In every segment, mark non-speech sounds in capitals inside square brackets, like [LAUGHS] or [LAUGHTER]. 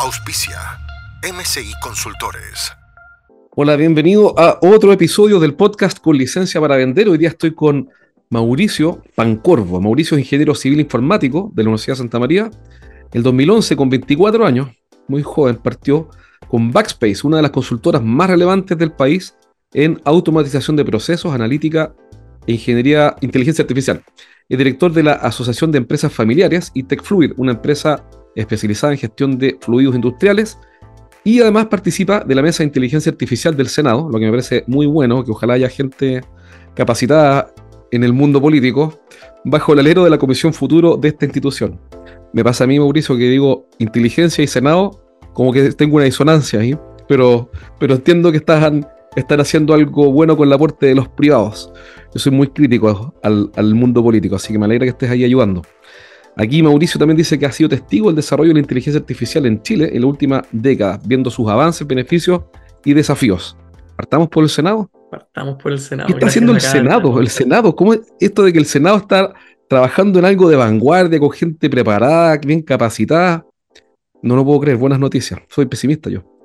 Auspicia MCI Consultores. Hola, bienvenido a otro episodio del podcast con licencia para vender. Hoy día estoy con Mauricio Pancorvo. Mauricio es ingeniero civil informático de la Universidad de Santa María. El 2011, con 24 años, muy joven, partió con Backspace, una de las consultoras más relevantes del país en automatización de procesos, analítica e ingeniería, inteligencia artificial. Es director de la Asociación de Empresas Familiares y TechFluid, una empresa especializada en gestión de fluidos industriales. Y además participa de la Mesa de Inteligencia Artificial del Senado, lo que me parece muy bueno, que ojalá haya gente capacitada en el mundo político, bajo el alero de la Comisión Futuro de esta institución. Me pasa a mí, Mauricio, que digo inteligencia y Senado, como que tengo una disonancia ahí, pero, pero entiendo que están, están haciendo algo bueno con el aporte de los privados. Yo soy muy crítico al, al mundo político, así que me alegra que estés ahí ayudando. Aquí Mauricio también dice que ha sido testigo del desarrollo de la inteligencia artificial en Chile en la última década, viendo sus avances, beneficios y desafíos. ¿Partamos por el Senado? Partamos por el Senado. ¿Qué está haciendo el Senado? El Senado, ¿cómo es esto de que el Senado está trabajando en algo de vanguardia, con gente preparada, bien capacitada? No lo puedo creer, buenas noticias. Soy pesimista yo.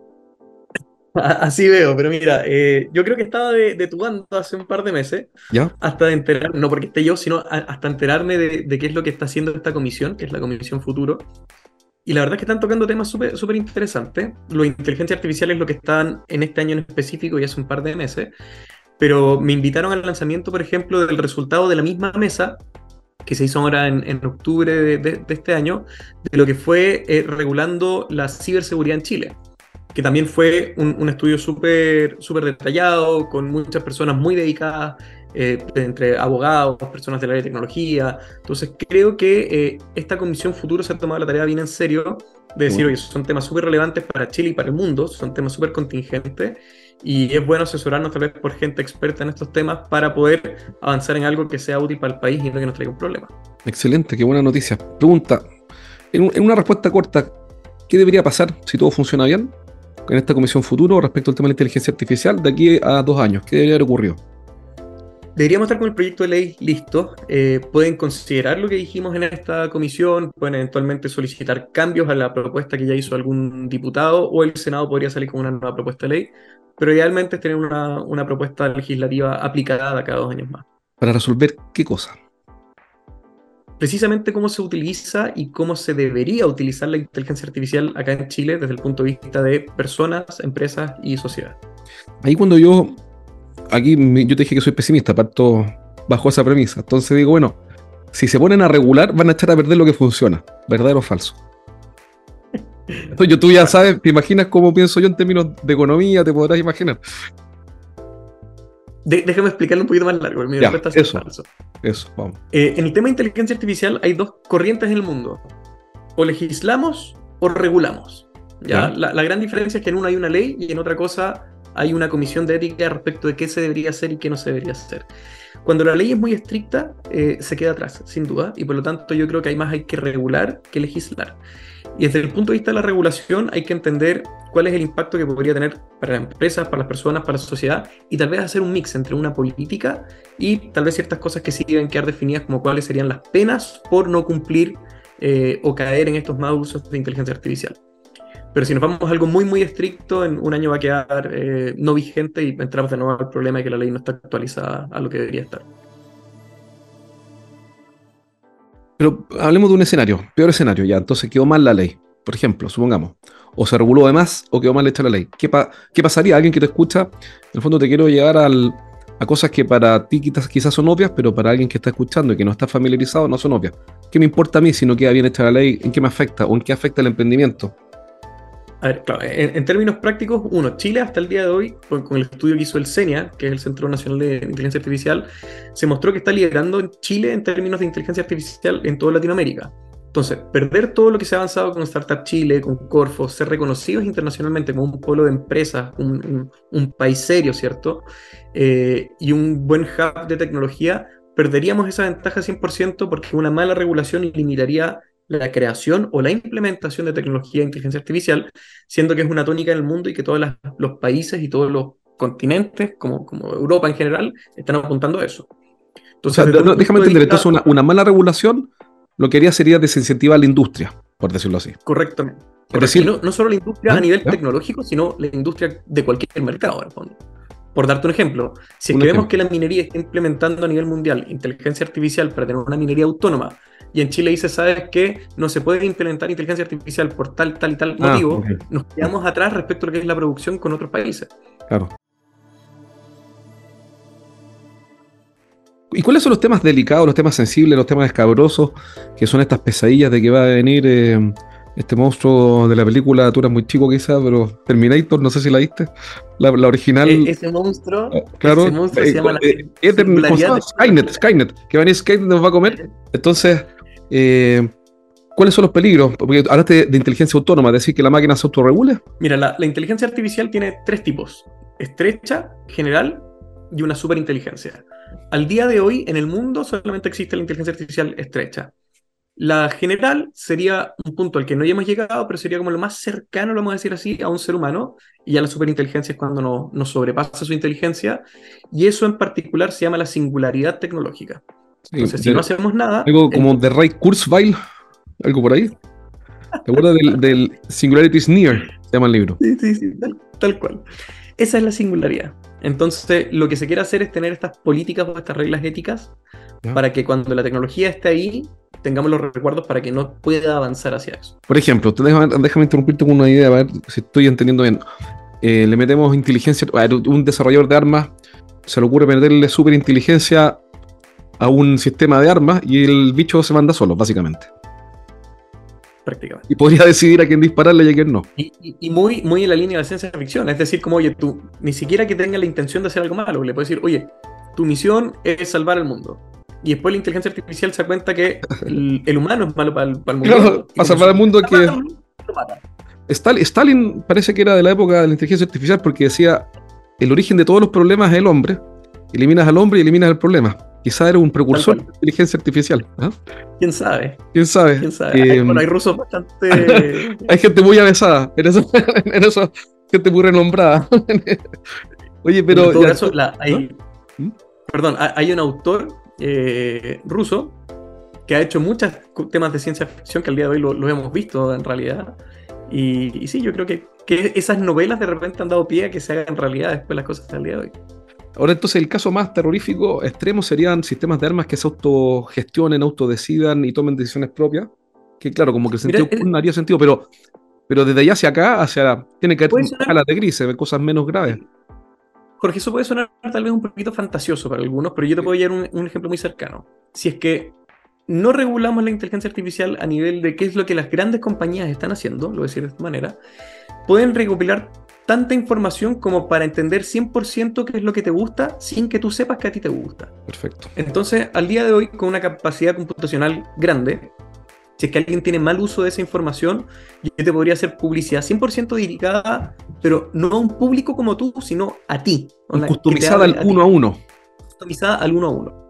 [LAUGHS] Así veo, pero mira, eh, yo creo que estaba de, de, tu bando hace un par de meses, ¿Ya? hasta de enterar, no porque esté yo, sino a, hasta enterarme de, de, qué es lo que está haciendo esta comisión, que es la Comisión Futuro. Y la verdad es que están tocando temas súper interesantes. Lo de inteligencia artificial es lo que están en este año en específico y hace un par de meses. Pero me invitaron al lanzamiento, por ejemplo, del resultado de la misma mesa que se hizo ahora en, en octubre de, de, este año, de lo que fue eh, regulando la ciberseguridad en Chile que también fue un, un estudio súper super detallado, con muchas personas muy dedicadas, eh, entre abogados, personas del área de tecnología. Entonces creo que eh, esta Comisión Futuro se ha tomado la tarea bien en serio de decir, oye, son temas súper relevantes para Chile y para el mundo, son temas súper contingentes, y es bueno asesorarnos tal vez por gente experta en estos temas para poder avanzar en algo que sea útil para el país y no que nos traiga un problema. Excelente, qué buena noticia. Pregunta, en, en una respuesta corta, ¿qué debería pasar si todo funciona bien? En esta Comisión Futuro respecto al tema de la inteligencia artificial de aquí a dos años? ¿Qué debería haber ocurrido? Deberíamos estar con el proyecto de ley listo. Eh, pueden considerar lo que dijimos en esta comisión, pueden eventualmente solicitar cambios a la propuesta que ya hizo algún diputado o el Senado podría salir con una nueva propuesta de ley, pero idealmente es tener una, una propuesta legislativa aplicada de acá a dos años más. ¿Para resolver qué cosa? Precisamente cómo se utiliza y cómo se debería utilizar la inteligencia artificial acá en Chile desde el punto de vista de personas, empresas y sociedad. Ahí cuando yo, aquí yo te dije que soy pesimista, parto bajo esa premisa. Entonces digo, bueno, si se ponen a regular van a echar a perder lo que funciona, verdadero o falso. [LAUGHS] Entonces yo tú ya sabes, te imaginas cómo pienso yo en términos de economía, te podrás imaginar. De, déjame explicarlo un poquito más largo. Mi ya, respuesta eso, falso. eso, vamos. Eh, en el tema de inteligencia artificial hay dos corrientes en el mundo. O legislamos o regulamos. ¿ya? Ya. La, la, gran diferencia es que en una hay una ley y en otra cosa hay una comisión de ética respecto de qué se debería hacer y qué no se debería hacer. Cuando la ley es muy estricta, eh, se queda atrás, sin duda, y por lo tanto yo creo que hay más hay que regular que legislar. Y desde el punto de vista de la regulación hay que entender cuál es el impacto que podría tener para las empresas, para las personas, para la sociedad, y tal vez hacer un mix entre una política y tal vez ciertas cosas que sí deben quedar definidas como cuáles serían las penas por no cumplir eh, o caer en estos malos usos de inteligencia artificial. Pero si nos vamos a algo muy, muy estricto, en un año va a quedar eh, no vigente y entramos de nuevo al problema de que la ley no está actualizada a lo que debería estar. Pero hablemos de un escenario, peor escenario ya. Entonces quedó mal la ley, por ejemplo, supongamos. O se reguló de más o quedó mal hecha la ley. ¿Qué, pa ¿Qué, pasaría? Alguien que te escucha, en el fondo te quiero llegar a cosas que para ti quizás, quizás son obvias, pero para alguien que está escuchando y que no está familiarizado no son obvias. ¿Qué me importa a mí si no queda bien hecha la ley? ¿En qué me afecta? ¿O en qué afecta el emprendimiento? A ver, claro, en, términos prácticos, uno, Chile hasta el día de hoy, con, el estudio que hizo el CENIA, que es el Centro Nacional de Inteligencia Artificial, se mostró que está liderando en Chile en términos de inteligencia artificial en toda Latinoamérica. Entonces, perder todo lo que se ha avanzado con Startup Chile, con Corfo, ser reconocidos internacionalmente como un pueblo de empresas, un, país serio, ¿cierto? Eh, y un buen hub de tecnología, perderíamos esa ventaja 100% porque una mala regulación limitaría la creación o la implementación de tecnología de inteligencia artificial, siendo que es una tónica en el mundo y que todos los países y todos los continentes, como, como Europa en general, están apuntando a eso. Entonces, déjame entender, entonces una, una mala regulación lo que haría sería desincentivar a la industria, por decirlo así. Correctamente. decir, no, solo la industria a ¿Ah? nivel tecnológico, sino la industria de cualquier mercado, en el fondo. Por darte un ejemplo, si es que vemos que la minería está implementando a nivel mundial inteligencia artificial para tener una minería autónoma, y en Chile dice, ¿sabes qué? No se puede implementar inteligencia artificial por tal, tal y tal ah, motivo, nos quedamos atrás respecto a lo que es la producción con otros países. Claro. ¿Y cuáles son los temas delicados, los temas sensibles, los temas escabrosos, que son estas pesadillas de que va a venir eh, este monstruo de la película, tú eras muy chico quizá, pero Terminator, no sé si la viste, la, original. E-, ese monstruo, ah, claro, ese monstruo se eh, llama eh, Skynet, Skynet, que va a venir Skynet nos va a comer. Entonces, ¿cuáles son los peligros? Porque hablaste de, inteligencia autónoma, decir que la máquina se autorregule. Mira, la, inteligencia artificial tiene tres tipos, estrecha, general y una superinteligencia. Al día de hoy, en el mundo solamente existe la inteligencia artificial estrecha. La general sería un punto al que no hayamos llegado, pero sería como lo más cercano, vamos a decir así, a un ser humano. Y ya la superinteligencia es cuando nos no sobrepasa su inteligencia. Y eso en particular se llama la singularidad tecnológica. Entonces, si no hacemos nada. Algo como de Ray Kurzweil, algo por ahí. ¿Te acuerdas del, del, Singularity is Near? Se llama el libro. Sí, sí, sí, tal cual. Esa es la singularidad. Entonces, lo que se quiere hacer es tener estas políticas o estas reglas éticas para que cuando la tecnología esté ahí, tengamos los recuerdos para que no pueda avanzar hacia eso. Por ejemplo, déjame, déjame interrumpirte con una idea, a ver si estoy entendiendo bien. Eh, le metemos inteligencia, a un desarrollador de armas se le ocurre meterle superinteligencia a un sistema de armas y el bicho se manda solo, básicamente prácticamente. Y podría [LAUGHS] decidir a quién dispararle y a quién no. Y, muy, muy en la línea de la ciencia ficción. Es decir, como, oye, tú ni siquiera que tenga la intención de hacer algo malo, le puedes decir, oye, tu misión es salvar el mundo. Y después la inteligencia artificial se da cuenta que el, [LAUGHS] humano es malo para el, mundo. Claro, para salvar el mundo que... Stalin parece que era de la época de la inteligencia artificial porque decía, el origen de todos los problemas es el hombre. Eliminas al hombre y eliminas el problema. Quizá era un precursor de inteligencia artificial. ¿ah? ¿Quién sabe? ¿Quién sabe? ¿Quién sabe? hay, rusos bastante... [LAUGHS] hay gente muy avesada, en eso, [LAUGHS] en eso gente muy renombrada. [LAUGHS] Oye, pero... hay, ¿Mm? Perdón, hay un autor eh, ruso que ha hecho muchos temas de ciencia ficción que al día de hoy lo, hemos visto en realidad. Y, sí, yo creo que, que, esas novelas de repente han dado pie a que se hagan realidad después las cosas al día de hoy. Ahora entonces el caso más terrorífico extremo serían sistemas de armas que se autogestionen, autodecidan y tomen decisiones propias. Que claro, como que el sentido no haría sentido, pero, pero desde allá hacia acá, hacia tiene que haber escalas de grises, cosas menos graves. Jorge, eso puede sonar tal vez un poquito fantasioso para algunos, pero yo te puedo dar un, un ejemplo muy cercano. Si es que no regulamos la inteligencia artificial a nivel de qué es lo que las grandes compañías están haciendo, lo voy a decir de esta manera, pueden recopilar tanta información como para entender 100% qué es lo que te gusta sin que tú sepas que a ti te gusta. Perfecto. Entonces, al día de hoy, con una capacidad computacional grande, si es que alguien tiene mal uso de esa información, yo te podría hacer publicidad 100% dedicada, pero no a un público como tú, sino a ti. Customizada al uno a uno. Customizada al uno a uno.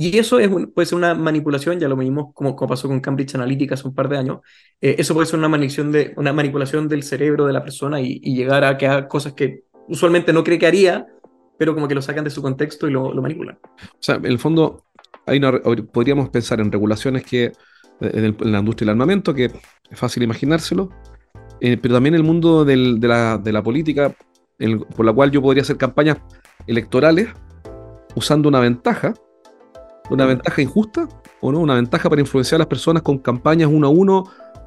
Y eso es, puede ser una manipulación, ya lo vimos como, como pasó con Cambridge Analytica hace un par de años. Eh, eso puede ser una manipulación, de, una manipulación del cerebro de la persona y, llegar a que haga cosas que usualmente no cree que haría, pero como que lo sacan de su contexto y lo, manipulan. O sea, en el fondo, hay podríamos pensar en regulaciones que eh, en, la industria del armamento, que es fácil imaginárselo, eh, pero también el mundo de, la, de, la, política, por la cual yo podría hacer campañas electorales usando una ventaja ¿Una ventaja injusta o no? ¿Una ventaja para influenciar a las personas con campañas uno a uno,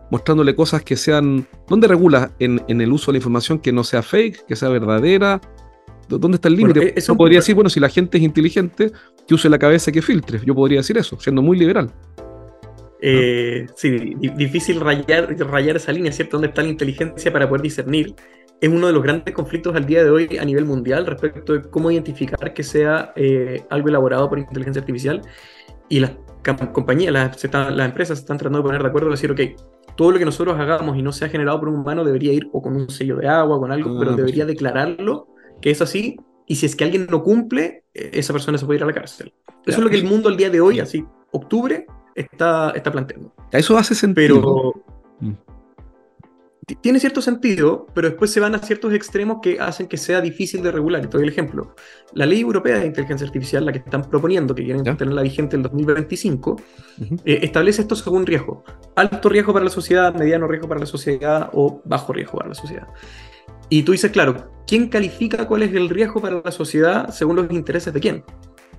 mostrándole cosas que sean... ¿Dónde regula en, el uso de la información que no sea fake, que sea verdadera? ¿Dónde está el límite? eso podría decir, bueno, si la gente es inteligente, que use la cabeza y que filtre. Yo podría decir eso, siendo muy liberal. Eh, sí, difícil rayar, rayar esa línea, ¿cierto? ¿Dónde está la inteligencia para poder discernir? Es uno de los grandes conflictos al día de hoy a nivel mundial respecto de cómo identificar que sea eh, algo elaborado por inteligencia artificial. Y las compañías, las, las empresas están tratando de poner de acuerdo y decir, ok, todo lo que nosotros hagamos y no sea generado por un humano debería ir o con un sello de agua, con algo, pero ah, debería declararlo que es así. Y si es que alguien no cumple, eh, esa persona se puede ir a la cárcel. Eso es lo que el mundo al día de hoy, así, octubre, está, está planteando. Eso hace sentido. Pero, mm tiene cierto sentido, pero después se van a ciertos extremos que hacen que sea difícil de regular. Doy el ejemplo. La ley europea de inteligencia artificial, la que están proponiendo, que quieren tenerla vigente en 2025, eh, establece esto según riesgo. Alto riesgo para la sociedad, mediano riesgo para la sociedad o bajo riesgo para la sociedad. Y tú dices, claro, ¿quién califica cuál es el riesgo para la sociedad según los intereses de quién?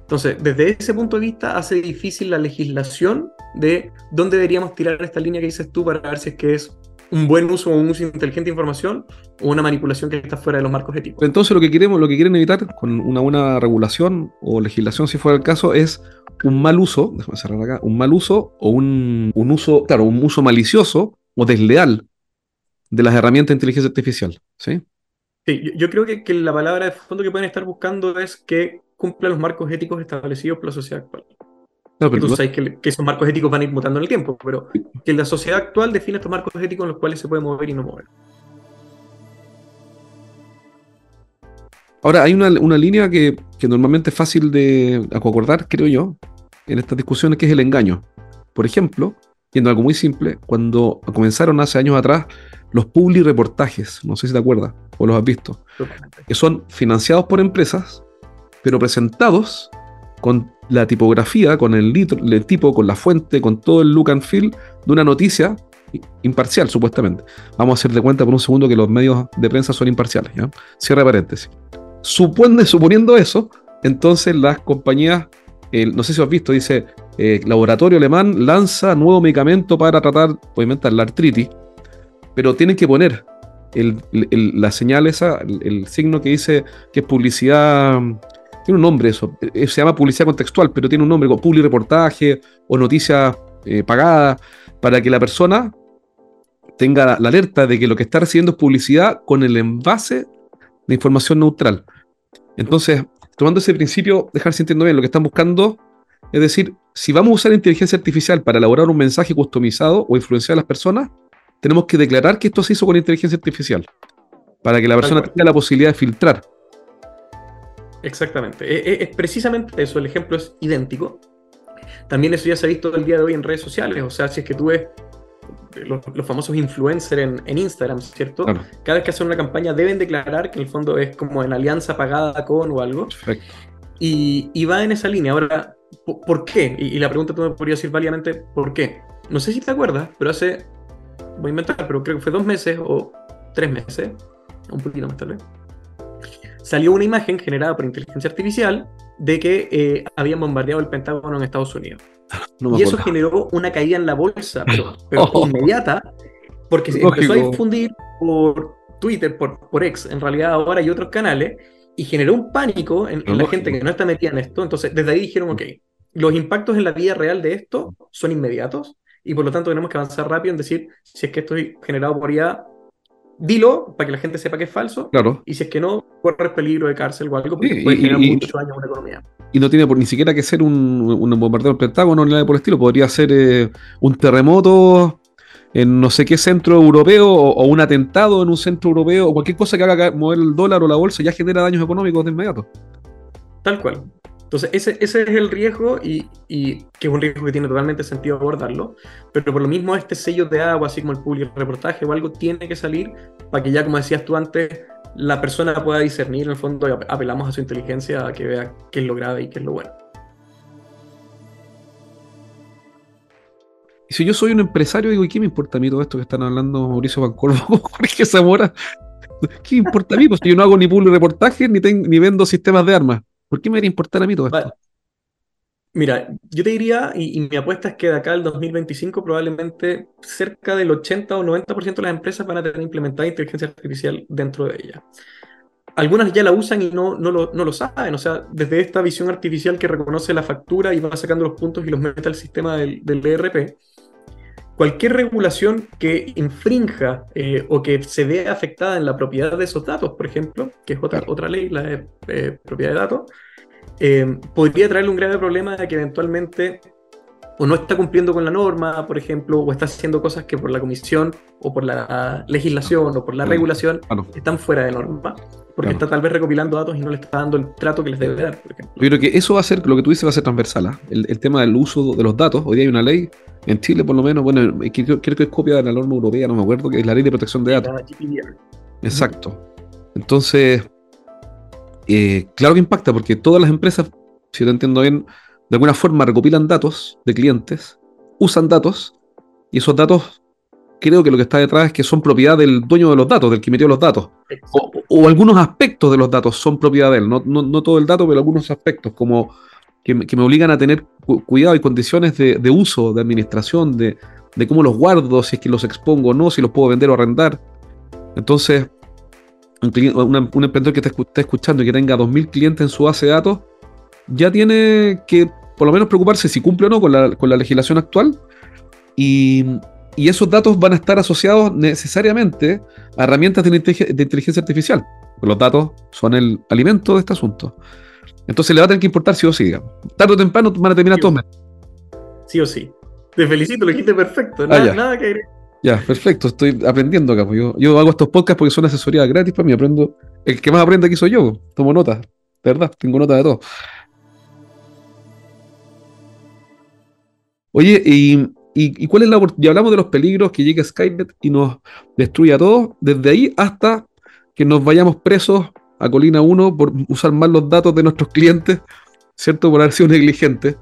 Entonces, desde ese punto de vista, hace difícil la legislación de dónde deberíamos tirar esta línea que dices tú para ver si es que es un buen uso o un uso inteligente de información o una manipulación que está fuera de los marcos éticos. Entonces lo que queremos, lo que quieren evitar con una buena regulación o legislación, si fuera el caso, es un mal uso, déjame cerrar acá, un mal uso o un, uso, claro, un uso malicioso o desleal de las herramientas de inteligencia artificial, ¿sí? Sí, yo, creo que, que, la palabra de fondo que pueden estar buscando es que cumpla los marcos éticos establecidos por la sociedad actual tú sabes que, esos marcos éticos van a ir mutando en el tiempo, pero que la sociedad actual define estos marcos éticos en los cuales se puede mover y no mover. Ahora, hay una, línea que, normalmente es fácil de acordar, creo yo, en estas discusiones, que es el engaño. Por ejemplo, yendo algo muy simple, cuando comenzaron hace años atrás los publi reportajes, no sé si te acuerdas o los has visto, que son financiados por empresas, pero presentados con la tipografía, con el, el, tipo, con la fuente, con todo el look and feel de una noticia imparcial, supuestamente. Vamos a hacer de cuenta por un segundo que los medios de prensa son imparciales. ¿ya? Cierre paréntesis. Supone, suponiendo eso, entonces las compañías, no sé si has visto, dice, eh, laboratorio alemán lanza nuevo medicamento para tratar, obviamente, la artritis, pero tienen que poner la señal esa, el, signo que dice que es publicidad tiene un nombre eso, eh, se llama publicidad contextual, pero tiene un nombre como public reportaje o noticia eh, pagada, para que la persona tenga la, alerta de que lo que está recibiendo es publicidad con el envase de información neutral. Entonces, tomando ese principio, dejar sintiendo bien, lo que están buscando es decir, si vamos a usar inteligencia artificial para elaborar un mensaje customizado o influenciar a las personas, tenemos que declarar que esto se hizo con inteligencia artificial, para que la persona tenga la posibilidad de filtrar. Exactamente. E, e, es, precisamente eso, el ejemplo es idéntico. También eso ya se ha visto el día de hoy en redes sociales. O sea, si es que tú ves los, famosos influencers en, Instagram, ¿cierto? Cada vez que hacen una campaña deben declarar que en el fondo es como en alianza pagada con o algo. Y, va en esa línea. Ahora, ¿por, qué? Y, la pregunta tú me podrías decir válidamente, ¿por qué? No sé si te acuerdas, pero hace, voy a inventar, pero creo que fue dos meses o tres meses, un poquito más tal vez salió una imagen generada por inteligencia artificial de que eh, habían bombardeado el Pentágono en Estados Unidos. [LAUGHS] y eso generó una caída en la bolsa, [LAUGHS] pero, oh. inmediata, porque se empezó a difundir por Twitter, por, por X, en realidad ahora hay otros canales, y generó un pánico en, la gente que no está metida en esto. Entonces, desde ahí dijeron, ok, los impactos en la vida real de esto son inmediatos, y por lo tanto tenemos que avanzar rápido en decir si es que esto es generado por IA dilo para que la gente sepa que es falso. Claro. Y si es que no, corres peligro de cárcel o algo, porque puede generar muchos años una economía. Y no tiene por, ni siquiera que ser un, un bombardeo del Pentágono ni nada por el estilo. Podría ser eh, un terremoto en no sé qué centro europeo o, un atentado en un centro europeo o cualquier cosa que haga mover el dólar o la bolsa ya genera daños económicos de inmediato. Tal cual. Entonces, ese, ese es el riesgo y, y, que es un riesgo que tiene totalmente sentido abordarlo, pero por lo mismo este sello de agua, así como el público reportaje o algo, tiene que salir para que ya, como decías tú antes, la persona pueda discernir en el fondo y apelamos a su inteligencia a que vea qué es lo grave y qué es lo bueno. Y si yo soy un empresario, digo, ¿y qué me importa a mí todo esto que están hablando Mauricio Bancorvo, [LAUGHS] Jorge Zamora? ¿Qué importa a mí? Pues yo no hago ni público reportaje ni, ni vendo sistemas de armas. ¿Por qué me debería importar a mí todo esto? Mira, yo te diría, y, mi apuesta es que de acá al 2025 probablemente cerca del 80 o 90% de las empresas van a tener implementada inteligencia artificial dentro de ella. Algunas ya la usan y no, no, lo, no lo saben, o sea, desde esta visión artificial que reconoce la factura y va sacando los puntos y los mete al sistema del, del ERP, cualquier regulación que infrinja eh, o que se vea afectada en la propiedad de esos datos, por ejemplo, que es otra, otra ley, la de eh, propiedad de datos, eh, podría traerle un grave problema de que eventualmente o no está cumpliendo con la norma, por ejemplo, o está haciendo cosas que por la comisión o por la legislación o por la regulación están fuera de norma, porque está tal vez recopilando datos y no le está dando el trato que les debe dar, por ejemplo. Yo creo que eso va a ser, lo que tú dices va a ser transversal, ¿ah? el, tema del uso de los datos. Hoy día hay una ley, en Chile por lo menos, bueno, creo, que es copia de la norma europea, no me acuerdo, que es la ley de protección de datos. Exacto. Entonces, eh, claro que impacta, porque todas las empresas, si lo entiendo bien, de alguna forma recopilan datos de clientes, usan datos, y esos datos creo que lo que está detrás es que son propiedad del dueño de los datos, del que metió los datos. O, algunos aspectos de los datos son propiedad de él, no, no, todo el dato, pero algunos aspectos, como que, me obligan a tener cuidado y condiciones de, uso, de administración, de, cómo los guardo, si es que los expongo o no, si los puedo vender o arrendar. Entonces, un, un emprendedor que esté escuchando y que tenga 2.000 clientes en su base de datos, ya tiene que por lo menos preocuparse si cumple o no con la, legislación actual. Y, esos datos van a estar asociados necesariamente a herramientas de, inteligencia artificial. Los datos son el alimento de este asunto. Entonces le va a tener que importar sí o sí. Tarde o temprano van a terminar todos. Sí o sí. Te felicito, lo dijiste perfecto. Ah, nada, que Ya, perfecto. Estoy aprendiendo acá. Yo, yo, hago estos podcasts porque son asesorías gratis para mí. Aprendo. El que más aprende aquí soy yo. Tomo notas. De verdad, tengo nota de todo. Oye, y, cuál es la Ya hablamos de los peligros que llega Skynet y nos destruye a todos, desde ahí hasta que nos vayamos presos a Colina 1 por usar mal los datos de nuestros clientes, ¿cierto? Por haber sido [LAUGHS] negligentes.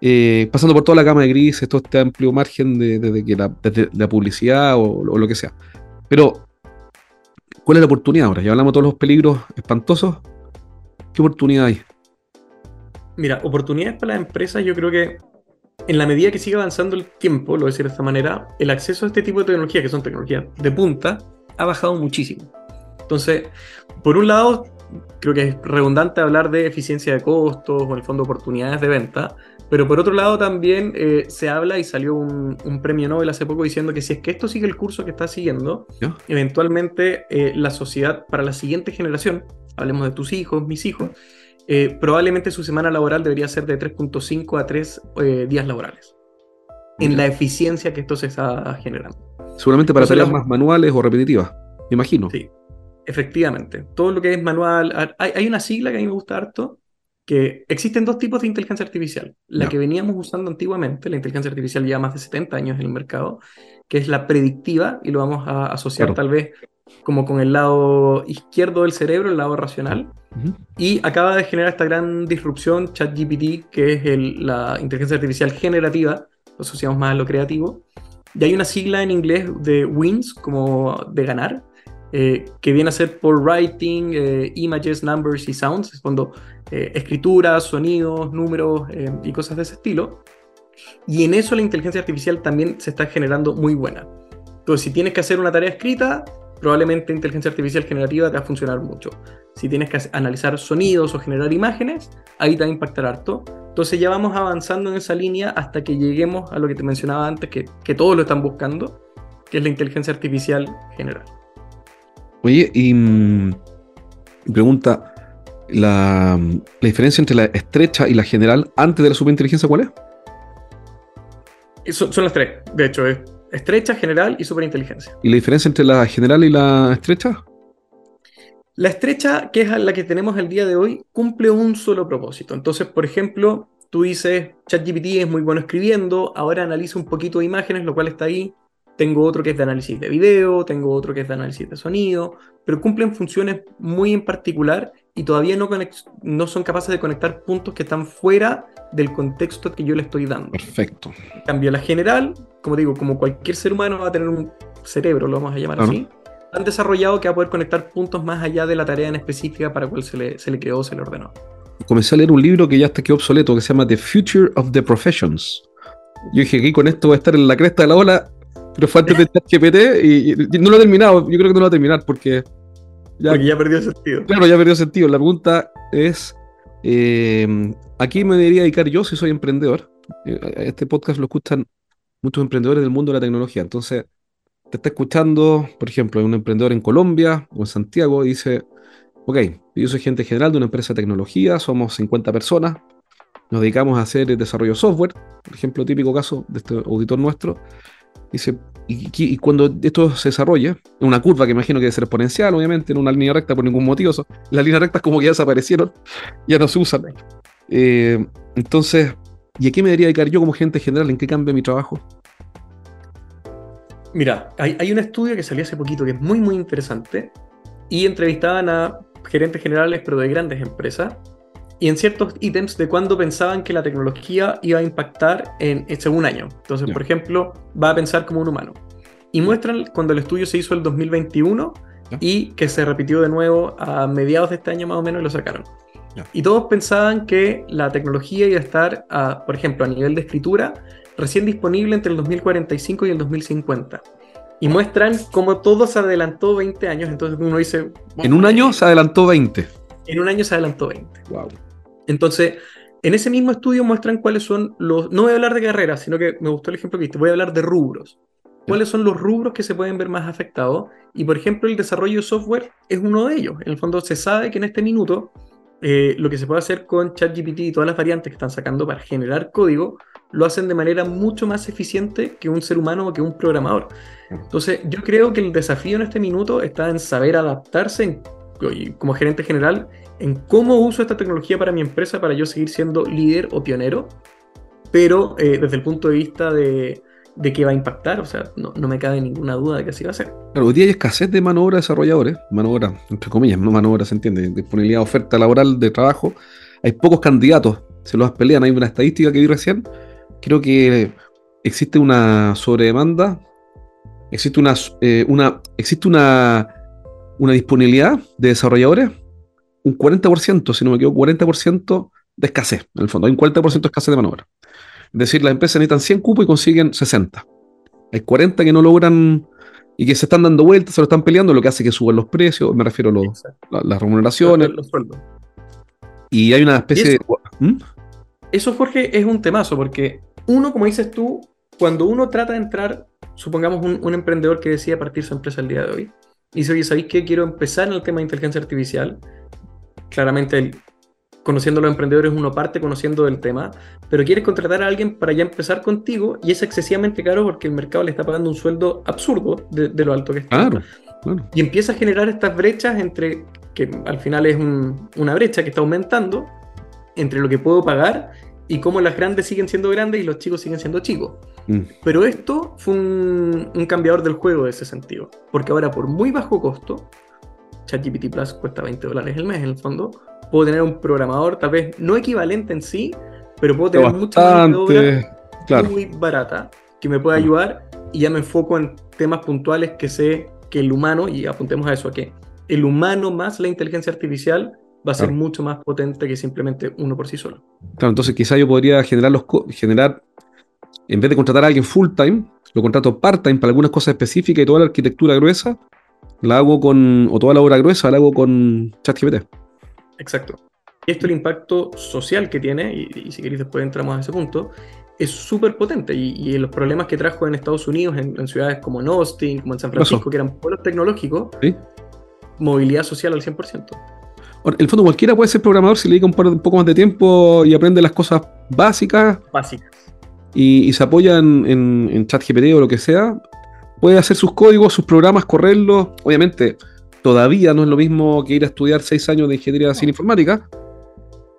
Eh, pasando por toda la gama de grises, todo este amplio margen de, que la, publicidad o, lo que sea. Pero, ¿cuál es la oportunidad ahora? Ya hablamos de todos los peligros espantosos. ¿Qué oportunidad hay? Mira, oportunidades para las empresas, yo creo que en la medida que sigue avanzando el tiempo, lo voy a decir de esta manera, el acceso a este tipo de tecnologías, que son tecnologías de punta, ha bajado muchísimo. Entonces, por un lado, creo que es redundante hablar de eficiencia de costos o en el fondo oportunidades de venta, pero por otro lado también eh, se habla y salió un, premio Nobel hace poco diciendo que si es que esto sigue el curso que está siguiendo, eventualmente eh, la sociedad para la siguiente generación, hablemos de tus hijos, mis hijos, eh, probablemente su semana laboral debería ser de 3.5 a 3 eh, días laborales. En la eficiencia que esto se está generando. Seguramente para tareas más manuales o repetitivas, me imagino. Sí, efectivamente. Todo lo que es manual. Hay, una sigla que a mí me gusta harto, que existen dos tipos de inteligencia artificial. La que veníamos usando antiguamente, la inteligencia artificial lleva más de 70 años en el mercado, que es la predictiva, y lo vamos a asociar tal vez como con el lado izquierdo del cerebro, el lado racional. Y acaba de generar esta gran disrupción, ChatGPT, que es la inteligencia artificial generativa, lo asociamos más a lo creativo. Y hay una sigla en inglés de wins, como de ganar, eh, que viene a ser por writing, eh, images, numbers y sounds, es cuando eh, escrituras, sonidos, números y cosas de ese estilo. Y en eso la inteligencia artificial también se está generando muy buena. Entonces, si tienes que hacer una tarea escrita, probablemente inteligencia artificial generativa te va a funcionar mucho. Si tienes que analizar sonidos o generar imágenes, ahí te va a impactar harto. Entonces ya vamos avanzando en esa línea hasta que lleguemos a lo que te mencionaba antes, que, que todos lo están buscando, que es la inteligencia artificial general. Oye, y mm, pregunta, la, diferencia entre la estrecha y la general antes de la superinteligencia cuál es? Son, son las tres, de hecho, es Estrecha, general y superinteligencia. ¿Y la diferencia entre la general y la estrecha? La estrecha, que es la que tenemos el día de hoy, cumple un solo propósito. Entonces, por ejemplo, tú dices, ChatGPT es muy bueno escribiendo, ahora analiza un poquito de imágenes, lo cual está ahí. Tengo otro que es de análisis de video, tengo otro que es de análisis de sonido, pero cumplen funciones muy en particular y todavía no, no son capaces de conectar puntos que están fuera del contexto que yo le estoy dando. Perfecto. En cambio, la general, como digo, como cualquier ser humano va a tener un cerebro, lo vamos a llamar así, han desarrollado que va a poder conectar puntos más allá de la tarea en específica para cual se le, se le creó, se le ordenó. Comencé a leer un libro que ya está quedó obsoleto, que se llama The Future of the Professions. Yo dije, aquí con esto voy a estar en la cresta de la ola, pero fue antes de [LAUGHS] ChatGPT y, y, no lo he terminado. Yo creo que no lo voy a terminar porque ya, porque ya perdió sentido. Claro, ya perdió sentido. La pregunta es, eh, ¿a qué me debería dedicar yo si soy emprendedor? Eh, este podcast lo escuchan muchos emprendedores del mundo de la tecnología. Entonces, te está escuchando, por ejemplo, un emprendedor en Colombia o en Santiago y dice, ok, yo soy gente general de una empresa de tecnología, somos 50 personas, nos dedicamos a hacer desarrollo de software, por ejemplo, típico caso de este auditor nuestro, dice, y, cuando esto se desarrolla, en una curva que imagino que debe ser exponencial, obviamente, en una línea recta por ningún motivo, las líneas rectas como que ya desaparecieron, ya no se usan. Eh, entonces, ¿y a qué me debería dedicar yo como gente general? ¿En qué cambia mi trabajo? Mira, hay, hay un estudio que salió hace poquito que es muy, muy interesante y entrevistaban a gerentes generales, pero de grandes empresas, y en ciertos ítems de cuándo pensaban que la tecnología iba a impactar en, según año. Entonces, por ejemplo, va a pensar como un humano. Y muestran cuando el estudio se hizo el 2021 y que se repitió de nuevo a mediados de este año más o menos y lo sacaron. Y todos pensaban que la tecnología iba a estar, por ejemplo, a nivel de escritura, recién disponible entre el 2045 y el 2050. Y muestran cómo todo se adelantó 20 años. Entonces uno dice... En un año se adelantó 20. En un año se adelantó 20. Wow. Entonces, en ese mismo estudio muestran cuáles son los... No voy a hablar de carreras, sino que me gustó el ejemplo que viste. Voy a hablar de rubros. ¿Cuáles son los rubros que se pueden ver más afectados? Y por ejemplo, el desarrollo de software es uno de ellos. En el fondo se sabe que en este minuto eh, lo que se puede hacer con ChatGPT y todas las variantes que están sacando para generar código, lo hacen de manera mucho más eficiente que un ser humano o que un programador. Entonces, yo creo que el desafío en este minuto está en saber adaptarse como gerente general en cómo uso esta tecnología para mi empresa para yo seguir siendo líder o pionero, pero eh, desde el punto de vista de, de qué va a impactar, o sea, no, me cabe ninguna duda de que así va a ser. Claro, hoy día hay escasez de mano de obra de desarrolladores, mano obra, entre comillas, no mano obra se entiende, disponibilidad de oferta laboral de trabajo, hay pocos candidatos, se los pelean, hay una estadística que vi recién, creo que existe una sobredemanda, existe una, eh, una, existe una, una disponibilidad de desarrolladores, un 40%, si no me equivoco, 40% de escasez, en el fondo, hay un 40% de escasez de mano obra. Es decir, las empresas necesitan 100 cupos y consiguen 60. Hay 40 que no logran y que se están dando vueltas, se lo están peleando, lo que hace que suban los precios, me refiero a las remuneraciones. Los, sueldos. Y hay una especie de... ¿Mm? Eso, Jorge, es un temazo, porque uno, como dices tú, cuando uno trata de entrar, supongamos un, emprendedor que decide partir su empresa el día de hoy, y dice, oye, ¿sabéis qué? Quiero empezar en el tema de inteligencia artificial. Claramente el conociendo a los emprendedores uno parte conociendo del tema, pero quieres contratar a alguien para ya empezar contigo y es excesivamente caro porque el mercado le está pagando un sueldo absurdo de, lo alto que está. Claro, Y empieza a generar estas brechas entre, que al final es una brecha que está aumentando, entre lo que puedo pagar y cómo las grandes siguen siendo grandes y los chicos siguen siendo chicos. Mm. Pero esto fue un, un cambiador del juego de ese sentido, porque ahora por muy bajo costo, ChatGPT Plus cuesta 20 dólares el mes en el fondo, puedo tener un programador tal vez no equivalente en sí, pero puedo tener mucha claro. muy barata que me pueda ayudar y ya me enfoco en temas puntuales que sé que el humano, y apuntemos a eso, a que el humano más la inteligencia artificial va a ser mucho más potente que simplemente uno por sí solo. Claro, entonces quizá yo podría generar los generar, en vez de contratar a alguien full time, lo contrato part time para algunas cosas específicas y toda la arquitectura gruesa, la hago con, o toda la obra gruesa la hago con ChatGPT. Exacto. Esto, el impacto social que tiene, y, si queréis después entramos a ese punto, es súper potente. Y, los problemas que trajo en Estados Unidos, en, ciudades como en Austin, como en San Francisco, que eran pueblos tecnológicos, movilidad social al 100%. En el fondo, cualquiera puede ser programador si le dedica un, poco más de tiempo y aprende las cosas básicas. Básicas. Y, se apoya en, en ChatGPT o lo que sea. Puede hacer sus códigos, sus programas, correrlos. Obviamente todavía no es lo mismo que ir a estudiar seis años de ingeniería civil informática,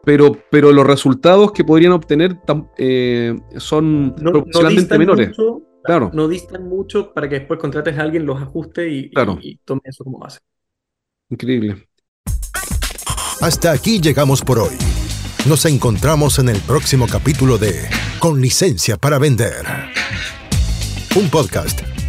pero, pero los resultados que podrían obtener eh, son proporcionalmente menores. claro. No distan mucho para que después contrates a alguien, los ajuste y, y, tome eso como base. Increíble. Hasta aquí llegamos por hoy. Nos encontramos en el próximo capítulo de Con licencia para vender. Un podcast